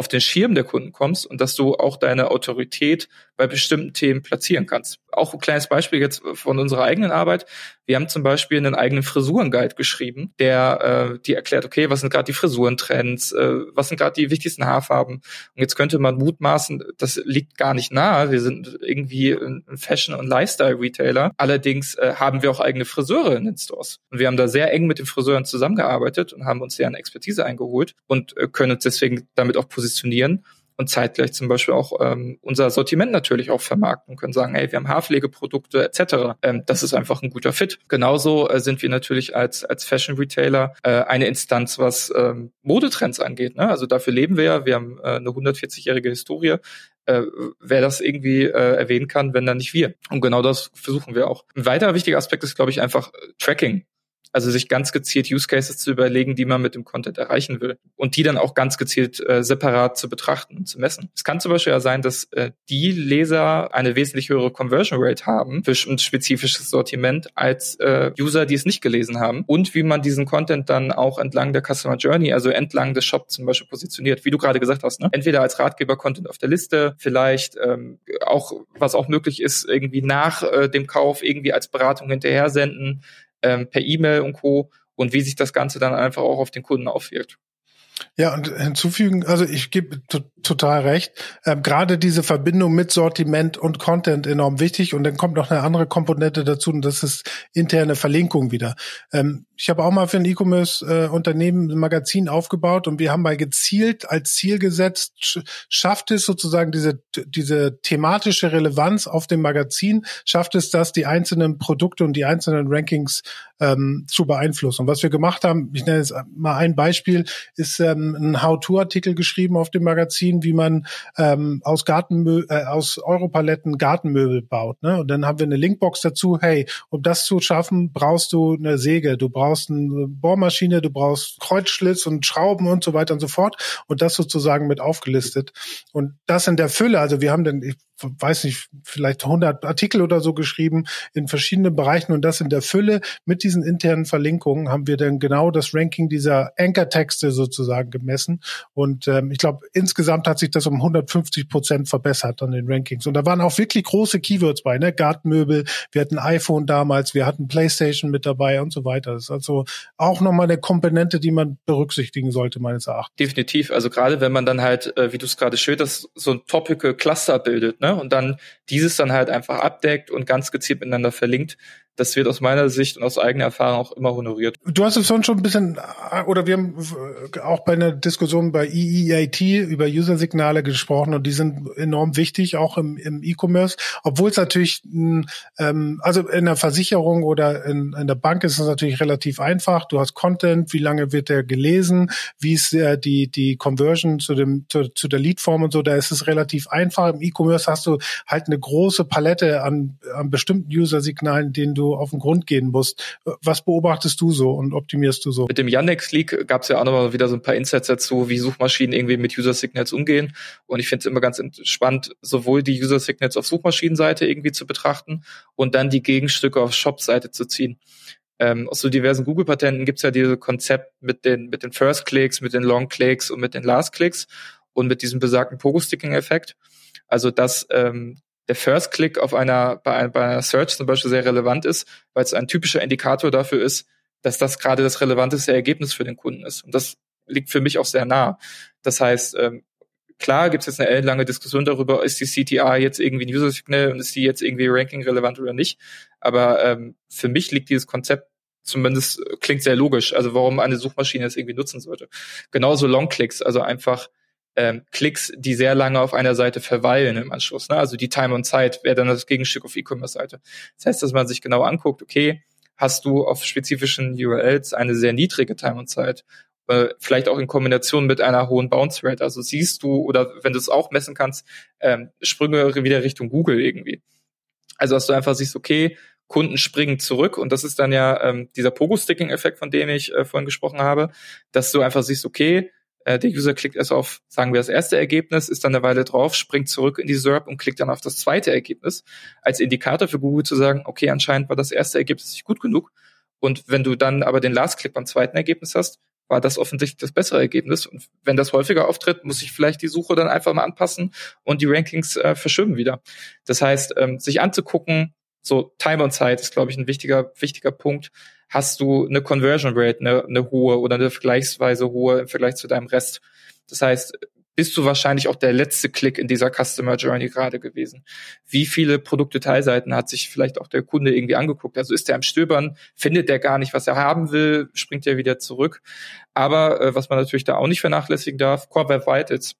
auf den Schirm der Kunden kommst und dass du auch deine Autorität bei bestimmten Themen platzieren kannst. Auch ein kleines Beispiel jetzt von unserer eigenen Arbeit. Wir haben zum Beispiel einen eigenen Frisurenguide geschrieben, der äh, die erklärt, okay, was sind gerade die Frisurentrends, äh, was sind gerade die wichtigsten Haarfarben. Und jetzt könnte man mutmaßen, das liegt gar nicht nahe. Wir sind irgendwie ein Fashion- und Lifestyle-Retailer. Allerdings äh, haben wir auch eigene Friseure in den Stores. Und wir haben da sehr eng mit den Friseuren zusammengearbeitet und haben uns deren Expertise eingeholt und äh, können uns deswegen damit auch positionieren und zeitgleich zum Beispiel auch ähm, unser Sortiment natürlich auch vermarkten können sagen, hey, wir haben Haarpflegeprodukte etc. Ähm, das ist einfach ein guter Fit. Genauso äh, sind wir natürlich als als Fashion Retailer äh, eine Instanz, was ähm, Modetrends angeht. Ne? Also dafür leben wir ja. Wir haben äh, eine 140-jährige Historie. Äh, wer das irgendwie äh, erwähnen kann, wenn dann nicht wir. Und genau das versuchen wir auch. Ein weiterer wichtiger Aspekt ist, glaube ich, einfach Tracking. Also sich ganz gezielt Use Cases zu überlegen, die man mit dem Content erreichen will und die dann auch ganz gezielt äh, separat zu betrachten und zu messen. Es kann zum Beispiel ja sein, dass äh, die Leser eine wesentlich höhere Conversion Rate haben für ein spezifisches Sortiment als äh, User, die es nicht gelesen haben und wie man diesen Content dann auch entlang der Customer Journey, also entlang des Shops zum Beispiel positioniert, wie du gerade gesagt hast, ne? entweder als Ratgeber-Content auf der Liste, vielleicht ähm, auch, was auch möglich ist, irgendwie nach äh, dem Kauf irgendwie als Beratung hinterher senden, ähm, per E-Mail und Co. und wie sich das Ganze dann einfach auch auf den Kunden aufwirkt. Ja, und hinzufügen, also ich gebe total recht. Ähm, Gerade diese Verbindung mit Sortiment und Content enorm wichtig. Und dann kommt noch eine andere Komponente dazu, und das ist interne Verlinkung wieder. Ähm, ich habe auch mal für ein E-Commerce-Unternehmen ein Magazin aufgebaut und wir haben mal gezielt als Ziel gesetzt, sch schafft es sozusagen diese, diese thematische Relevanz auf dem Magazin, schafft es das, die einzelnen Produkte und die einzelnen Rankings ähm, zu beeinflussen. Und was wir gemacht haben, ich nenne jetzt mal ein Beispiel, ist ähm, ein How-To-Artikel geschrieben auf dem Magazin, wie man ähm, aus Gartenmö äh, aus Europaletten Gartenmöbel baut. Ne? Und dann haben wir eine Linkbox dazu, hey, um das zu schaffen, brauchst du eine Säge, du brauchst eine Bohrmaschine, du brauchst Kreuzschlitz und Schrauben und so weiter und so fort. Und das sozusagen mit aufgelistet. Und das in der Fülle, also wir haben dann, ich weiß nicht, vielleicht 100 Artikel oder so geschrieben in verschiedenen Bereichen und das in der Fülle mit diesen internen Verlinkungen haben wir dann genau das Ranking dieser Anchor-Texte sozusagen gemessen und ähm, ich glaube insgesamt hat sich das um 150 Prozent verbessert an den Rankings und da waren auch wirklich große Keywords bei, ne, Gartenmöbel, wir hatten iPhone damals, wir hatten PlayStation mit dabei und so weiter. Das ist also auch nochmal eine Komponente, die man berücksichtigen sollte meines Erachtens. Definitiv, also gerade wenn man dann halt, äh, wie du es gerade schilderst, so ein Topical Cluster bildet, ne? Und dann dieses dann halt einfach abdeckt und ganz gezielt miteinander verlinkt, das wird aus meiner Sicht und aus eigener Erfahrung auch immer honoriert. Du hast es schon ein bisschen, oder wir haben auch bei einer Diskussion bei EEAT über User-Signale gesprochen und die sind enorm wichtig, auch im, im E-Commerce, obwohl es natürlich, ähm, also in der Versicherung oder in, in der Bank ist es natürlich relativ einfach. Du hast Content, wie lange wird der gelesen, wie ist der, die, die Conversion zu dem, zu, zu der Leadform und so, da ist es relativ einfach. Im E-Commerce hast du halt eine große Palette an, an bestimmten User-Signalen, denen du auf den Grund gehen musst. Was beobachtest du so und optimierst du so? Mit dem Yandex Leak gab es ja auch nochmal wieder so ein paar Insights dazu, wie Suchmaschinen irgendwie mit User Signals umgehen. Und ich finde es immer ganz spannend, sowohl die User Signals auf Suchmaschinenseite irgendwie zu betrachten und dann die Gegenstücke auf Shop-Seite zu ziehen. Ähm, aus so diversen Google-Patenten gibt es ja dieses Konzept mit den, mit den First-Clicks, mit den Long-Clicks und mit den Last-Clicks und mit diesem besagten Pogo-Sticking-Effekt. Also, dass ähm, der First Click auf einer, bei, bei einer Search zum Beispiel sehr relevant ist, weil es ein typischer Indikator dafür ist, dass das gerade das relevanteste Ergebnis für den Kunden ist. Und das liegt für mich auch sehr nah. Das heißt, ähm, klar gibt es jetzt eine ellenlange Diskussion darüber, ist die CTR jetzt irgendwie ein User-Signal und ist die jetzt irgendwie Ranking-relevant oder nicht. Aber ähm, für mich liegt dieses Konzept zumindest, klingt sehr logisch, also warum eine Suchmaschine es irgendwie nutzen sollte. Genauso Long-Clicks, also einfach ähm, Klicks, die sehr lange auf einer Seite verweilen im Anschluss. Ne? Also die Time und Zeit wäre dann das Gegenstück auf E-Commerce-Seite. Das heißt, dass man sich genau anguckt, okay, hast du auf spezifischen URLs eine sehr niedrige Time und Zeit, äh, vielleicht auch in Kombination mit einer hohen Bounce Rate. Also siehst du oder wenn du es auch messen kannst, ähm, Sprünge wieder Richtung Google irgendwie. Also dass du einfach siehst, okay, Kunden springen zurück und das ist dann ja ähm, dieser Pogo-Sticking-Effekt, von dem ich äh, vorhin gesprochen habe, dass du einfach siehst, okay, der User klickt erst auf, sagen wir, das erste Ergebnis, ist dann eine Weile drauf, springt zurück in die SERP und klickt dann auf das zweite Ergebnis, als Indikator für Google zu sagen, okay, anscheinend war das erste Ergebnis nicht gut genug. Und wenn du dann aber den Last-Click beim zweiten Ergebnis hast, war das offensichtlich das bessere Ergebnis. Und wenn das häufiger auftritt, muss ich vielleicht die Suche dann einfach mal anpassen und die Rankings äh, verschieben wieder. Das heißt, ähm, sich anzugucken, so Time on Zeit ist, glaube ich, ein wichtiger, wichtiger Punkt hast du eine Conversion Rate, eine, eine hohe oder eine vergleichsweise hohe im Vergleich zu deinem Rest. Das heißt, bist du wahrscheinlich auch der letzte Klick in dieser Customer Journey gerade gewesen. Wie viele Produkte-Teilseiten hat sich vielleicht auch der Kunde irgendwie angeguckt? Also ist er am Stöbern, findet der gar nicht, was er haben will, springt er wieder zurück. Aber äh, was man natürlich da auch nicht vernachlässigen darf, Core Web Vitals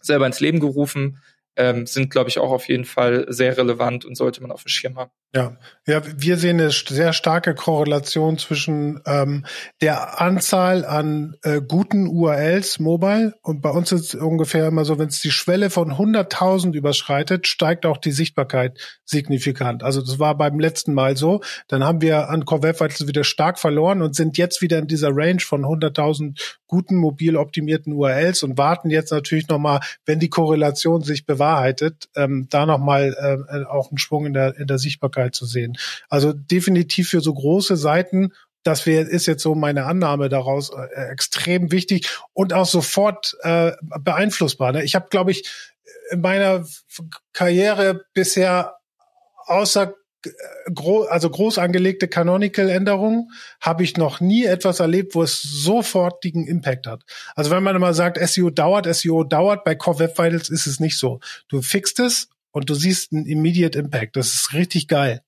selber ins Leben gerufen, ähm, sind, glaube ich, auch auf jeden Fall sehr relevant und sollte man auf dem Schirm haben. Ja, ja, wir sehen eine sehr starke Korrelation zwischen ähm, der Anzahl an äh, guten URLs mobile und bei uns ist es ungefähr immer so, wenn es die Schwelle von 100.000 überschreitet, steigt auch die Sichtbarkeit signifikant. Also das war beim letzten Mal so. Dann haben wir an Core Web Vitals wieder stark verloren und sind jetzt wieder in dieser Range von 100.000 guten mobil optimierten URLs und warten jetzt natürlich nochmal, wenn die Korrelation sich bewahrheitet, ähm, da nochmal äh, auch einen Schwung in der, in der Sichtbarkeit zu sehen. Also definitiv für so große Seiten das wäre ist jetzt so meine Annahme daraus äh, extrem wichtig und auch sofort äh, beeinflussbar. Ne? Ich habe, glaube ich, in meiner Karriere bisher außer gro also groß angelegte Canonical-Änderungen habe ich noch nie etwas erlebt, wo es sofortigen Impact hat. Also wenn man immer sagt, SEO dauert, SEO dauert, bei Core Web Vitals ist es nicht so. Du fixst es und du siehst einen Immediate Impact. Das ist richtig geil.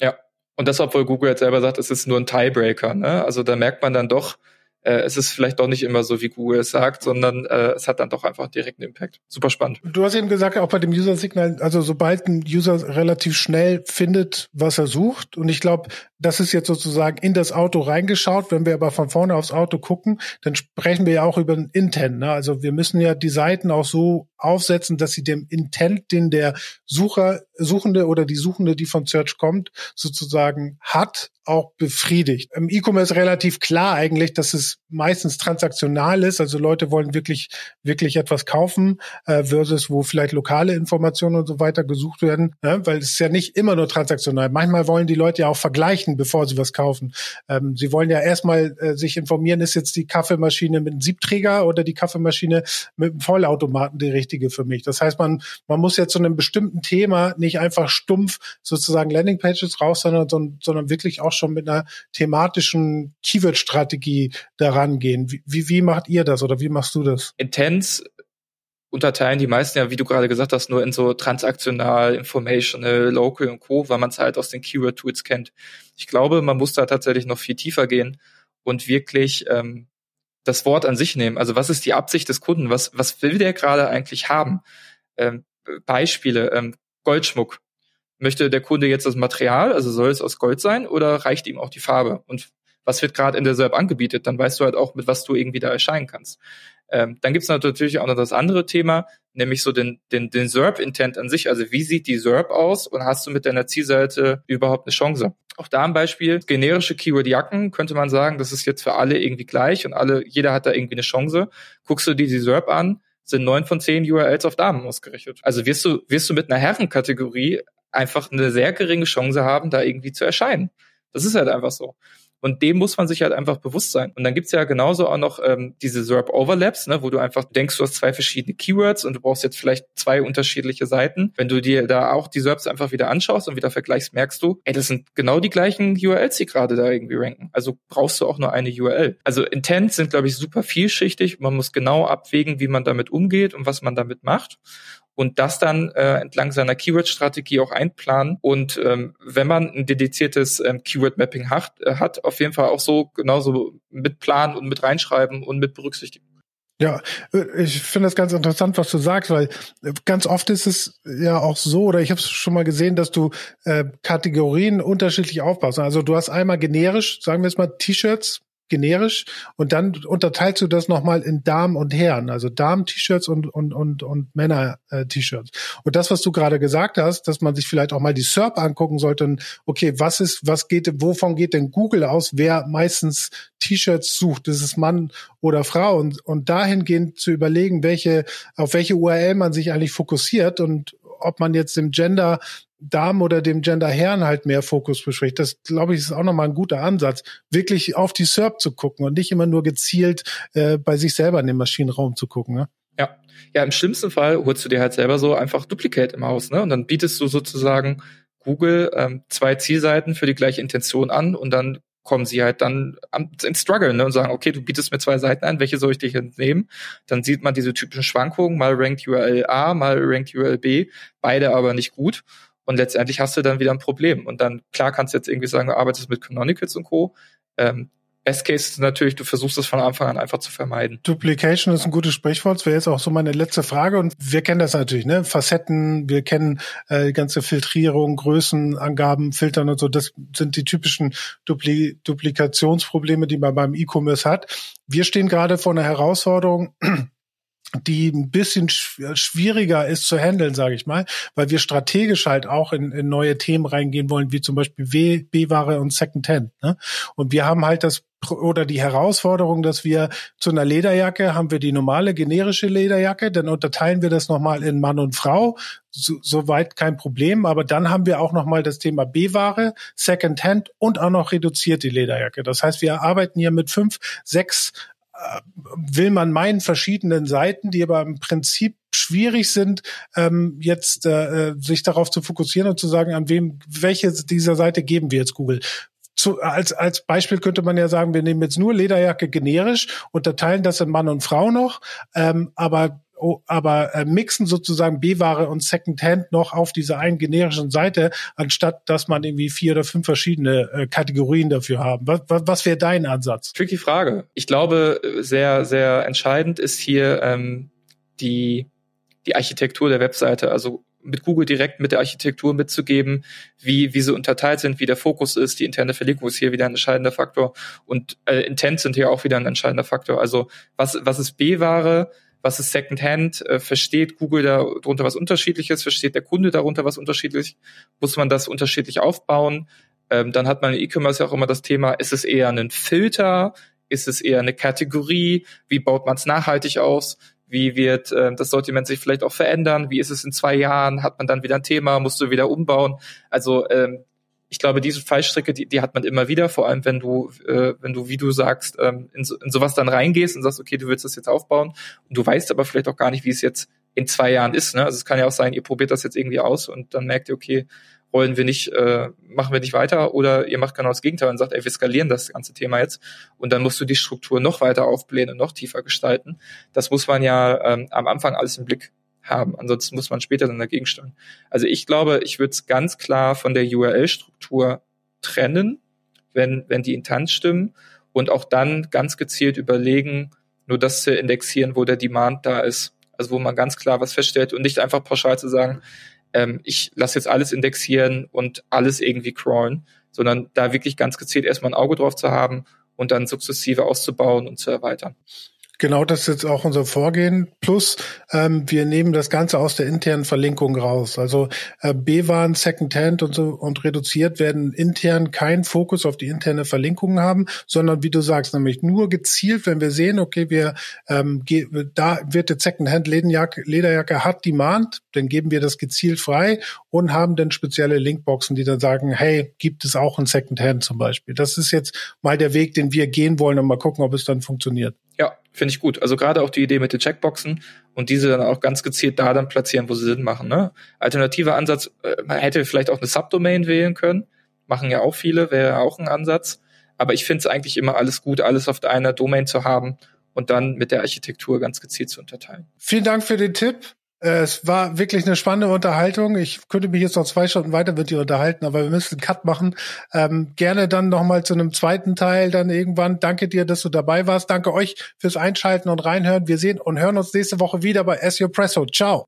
Ja, und das, obwohl Google jetzt selber sagt, es ist nur ein Tiebreaker. Ne? Also da merkt man dann doch, äh, es ist vielleicht doch nicht immer so, wie Google es sagt, sondern äh, es hat dann doch einfach direkten Impact. Super spannend. Du hast eben gesagt, auch bei dem User-Signal, also sobald ein User relativ schnell findet, was er sucht, und ich glaube, das ist jetzt sozusagen in das Auto reingeschaut. Wenn wir aber von vorne aufs Auto gucken, dann sprechen wir ja auch über den Intent. Ne? Also wir müssen ja die Seiten auch so aufsetzen, dass sie dem Intent, den der Sucher, Suchende oder die Suchende, die von Search kommt, sozusagen hat, auch befriedigt. Im E-Commerce relativ klar eigentlich, dass es meistens transaktional ist. Also Leute wollen wirklich, wirklich etwas kaufen, äh, versus wo vielleicht lokale Informationen und so weiter gesucht werden, ne? weil es ist ja nicht immer nur transaktional. Manchmal wollen die Leute ja auch vergleichen, bevor sie was kaufen. Ähm, sie wollen ja erstmal äh, sich informieren, ist jetzt die Kaffeemaschine mit einem Siebträger oder die Kaffeemaschine mit einem Vollautomaten die richtige für mich. Das heißt, man, man muss jetzt zu einem bestimmten Thema nicht einfach stumpf sozusagen Landingpages raus, sondern, sondern wirklich auch schon mit einer thematischen Keyword-Strategie daran gehen. Wie, wie, wie macht ihr das oder wie machst du das? Intens unterteilen die meisten ja, wie du gerade gesagt hast, nur in so transaktional, informational, local und co, weil man es halt aus den Keyword-Tools kennt. Ich glaube, man muss da tatsächlich noch viel tiefer gehen und wirklich ähm, das Wort an sich nehmen. Also was ist die Absicht des Kunden? Was, was will der gerade eigentlich haben? Ähm, Beispiele, ähm, Goldschmuck. Möchte der Kunde jetzt das Material, also soll es aus Gold sein oder reicht ihm auch die Farbe? Und was wird gerade in der SERP angebietet? Dann weißt du halt auch, mit was du irgendwie da erscheinen kannst. Ähm, dann gibt es natürlich auch noch das andere Thema, nämlich so den, den, den SERP-Intent an sich. Also wie sieht die SERP aus und hast du mit deiner Zielseite überhaupt eine Chance? Auch da ein Beispiel, generische Keyword-Jacken könnte man sagen, das ist jetzt für alle irgendwie gleich und alle, jeder hat da irgendwie eine Chance. Guckst du dir die SERP an, sind neun von zehn URLs auf Damen ausgerichtet. Also wirst du, wirst du mit einer Herrenkategorie einfach eine sehr geringe Chance haben, da irgendwie zu erscheinen. Das ist halt einfach so. Und dem muss man sich halt einfach bewusst sein. Und dann gibt's ja genauso auch noch ähm, diese SERP Overlaps, ne, wo du einfach denkst, du hast zwei verschiedene Keywords und du brauchst jetzt vielleicht zwei unterschiedliche Seiten. Wenn du dir da auch die SERPs einfach wieder anschaust und wieder vergleichst, merkst du, ey, das sind genau die gleichen URLs, die gerade da irgendwie ranken. Also brauchst du auch nur eine URL. Also Intents sind, glaube ich, super vielschichtig. Man muss genau abwägen, wie man damit umgeht und was man damit macht und das dann äh, entlang seiner Keyword-Strategie auch einplanen. Und ähm, wenn man ein dediziertes ähm, Keyword-Mapping hat, äh, hat, auf jeden Fall auch so genauso mit planen und mit reinschreiben und mit berücksichtigen. Ja, äh, ich finde das ganz interessant, was du sagst, weil äh, ganz oft ist es ja auch so, oder ich habe es schon mal gesehen, dass du äh, Kategorien unterschiedlich aufbaust. Also du hast einmal generisch, sagen wir jetzt mal T-Shirts, generisch. Und dann unterteilst du das nochmal in Damen und Herren, also Damen-T-Shirts und, und, und, und Männer-T-Shirts. Und das, was du gerade gesagt hast, dass man sich vielleicht auch mal die SERP angucken sollte, und, okay, was ist, was geht, wovon geht denn Google aus, wer meistens T-Shirts sucht, ist es Mann oder Frau? Und, und dahingehend zu überlegen, welche, auf welche URL man sich eigentlich fokussiert und ob man jetzt dem Gender Damen oder dem Gender Herren halt mehr Fokus bespricht. Das, glaube ich, ist auch nochmal ein guter Ansatz, wirklich auf die SERP zu gucken und nicht immer nur gezielt äh, bei sich selber in den Maschinenraum zu gucken. Ne? Ja. Ja, im schlimmsten Fall holst du dir halt selber so einfach Duplicate im Haus, ne? Und dann bietest du sozusagen Google ähm, zwei Zielseiten für die gleiche Intention an und dann kommen sie halt dann ins Struggle ne, und sagen, okay, du bietest mir zwei Seiten an, welche soll ich dich jetzt nehmen? Dann sieht man diese typischen Schwankungen, mal rankt URL A, mal rankt URL B, beide aber nicht gut. Und letztendlich hast du dann wieder ein Problem. Und dann, klar kannst du jetzt irgendwie sagen, du arbeitest mit Canonicals und Co. Ähm, Best Case ist natürlich, du versuchst es von Anfang an einfach zu vermeiden. Duplication ist ein gutes Sprichwort. Das wäre jetzt auch so meine letzte Frage. Und wir kennen das natürlich, ne? Facetten, wir kennen äh, ganze Filtrierung, Größenangaben, Filtern und so. Das sind die typischen Dupli Duplikationsprobleme, die man beim E-Commerce hat. Wir stehen gerade vor einer Herausforderung, die ein bisschen schwieriger ist zu handeln, sage ich mal, weil wir strategisch halt auch in, in neue Themen reingehen wollen, wie zum Beispiel B-Ware und Secondhand. Ne? Und wir haben halt das oder die Herausforderung, dass wir zu einer Lederjacke haben wir die normale generische Lederjacke, dann unterteilen wir das nochmal in Mann und Frau, so, soweit kein Problem, aber dann haben wir auch nochmal das Thema B-Ware, Secondhand und auch noch reduzierte Lederjacke. Das heißt, wir arbeiten hier mit fünf, sechs will man meinen verschiedenen Seiten, die aber im Prinzip schwierig sind, ähm, jetzt äh, sich darauf zu fokussieren und zu sagen, an wem, welche dieser Seite geben wir jetzt Google. Zu, als, als Beispiel könnte man ja sagen, wir nehmen jetzt nur Lederjacke generisch, unterteilen das in Mann und Frau noch, ähm, aber Oh, aber äh, mixen sozusagen B-Ware und Secondhand noch auf dieser einen generischen Seite, anstatt dass man irgendwie vier oder fünf verschiedene äh, Kategorien dafür haben. Was, was, was wäre dein Ansatz? Tricky Frage. Ich glaube, sehr, sehr entscheidend ist hier ähm, die, die Architektur der Webseite. Also mit Google direkt mit der Architektur mitzugeben, wie, wie sie unterteilt sind, wie der Fokus ist. Die interne Verlinkung ist hier wieder ein entscheidender Faktor und äh, Intent sind hier auch wieder ein entscheidender Faktor. Also was, was ist B-Ware? Was ist Secondhand, äh, versteht Google darunter was Unterschiedliches, versteht der Kunde darunter was unterschiedlich, muss man das unterschiedlich aufbauen. Ähm, dann hat man in E-Commerce ja auch immer das Thema, ist es eher ein Filter, ist es eher eine Kategorie, wie baut man es nachhaltig aus, wie wird äh, das Sortiment sich vielleicht auch verändern, wie ist es in zwei Jahren, hat man dann wieder ein Thema, musst du wieder umbauen. Also ähm, ich glaube, diese Fallstricke, die, die hat man immer wieder, vor allem wenn du, äh, wenn du, wie du sagst, ähm, in, so, in sowas dann reingehst und sagst, okay, du willst das jetzt aufbauen und du weißt aber vielleicht auch gar nicht, wie es jetzt in zwei Jahren ist. Ne? Also es kann ja auch sein, ihr probiert das jetzt irgendwie aus und dann merkt ihr, okay, rollen wir nicht, äh, machen wir nicht weiter oder ihr macht genau das Gegenteil und sagt, ey, wir skalieren das ganze Thema jetzt und dann musst du die Struktur noch weiter aufblähen und noch tiefer gestalten. Das muss man ja ähm, am Anfang alles im Blick haben. Ansonsten muss man später dann dagegen steuern. Also ich glaube, ich würde es ganz klar von der URL-Struktur trennen, wenn, wenn die Intanz stimmen und auch dann ganz gezielt überlegen, nur das zu indexieren, wo der Demand da ist. Also wo man ganz klar was feststellt und nicht einfach pauschal zu sagen, ähm, ich lasse jetzt alles indexieren und alles irgendwie crawlen, sondern da wirklich ganz gezielt erstmal ein Auge drauf zu haben und dann sukzessive auszubauen und zu erweitern. Genau, das ist jetzt auch unser Vorgehen. Plus, ähm, wir nehmen das Ganze aus der internen Verlinkung raus. Also äh, B-Waren, Secondhand und so und reduziert werden intern keinen Fokus auf die interne Verlinkung haben, sondern wie du sagst, nämlich nur gezielt, wenn wir sehen, okay, wir ähm, da wird der Secondhand Lederjacke, Lederjacke hat Demand, dann geben wir das gezielt frei und haben dann spezielle Linkboxen, die dann sagen, hey, gibt es auch ein Secondhand zum Beispiel. Das ist jetzt mal der Weg, den wir gehen wollen und mal gucken, ob es dann funktioniert. Ja, finde ich gut. Also gerade auch die Idee mit den Checkboxen und diese dann auch ganz gezielt da dann platzieren, wo sie Sinn machen. Ne? Alternativer Ansatz, äh, man hätte vielleicht auch eine Subdomain wählen können. Machen ja auch viele, wäre auch ein Ansatz. Aber ich finde es eigentlich immer alles gut, alles auf einer Domain zu haben und dann mit der Architektur ganz gezielt zu unterteilen. Vielen Dank für den Tipp. Äh, es war wirklich eine spannende Unterhaltung. Ich könnte mich jetzt noch zwei Stunden weiter mit dir unterhalten, aber wir müssen einen Cut machen. Ähm, gerne dann nochmal zu einem zweiten Teil dann irgendwann. Danke dir, dass du dabei warst. Danke euch fürs Einschalten und Reinhören. Wir sehen und hören uns nächste Woche wieder bei SEO Presso. Ciao.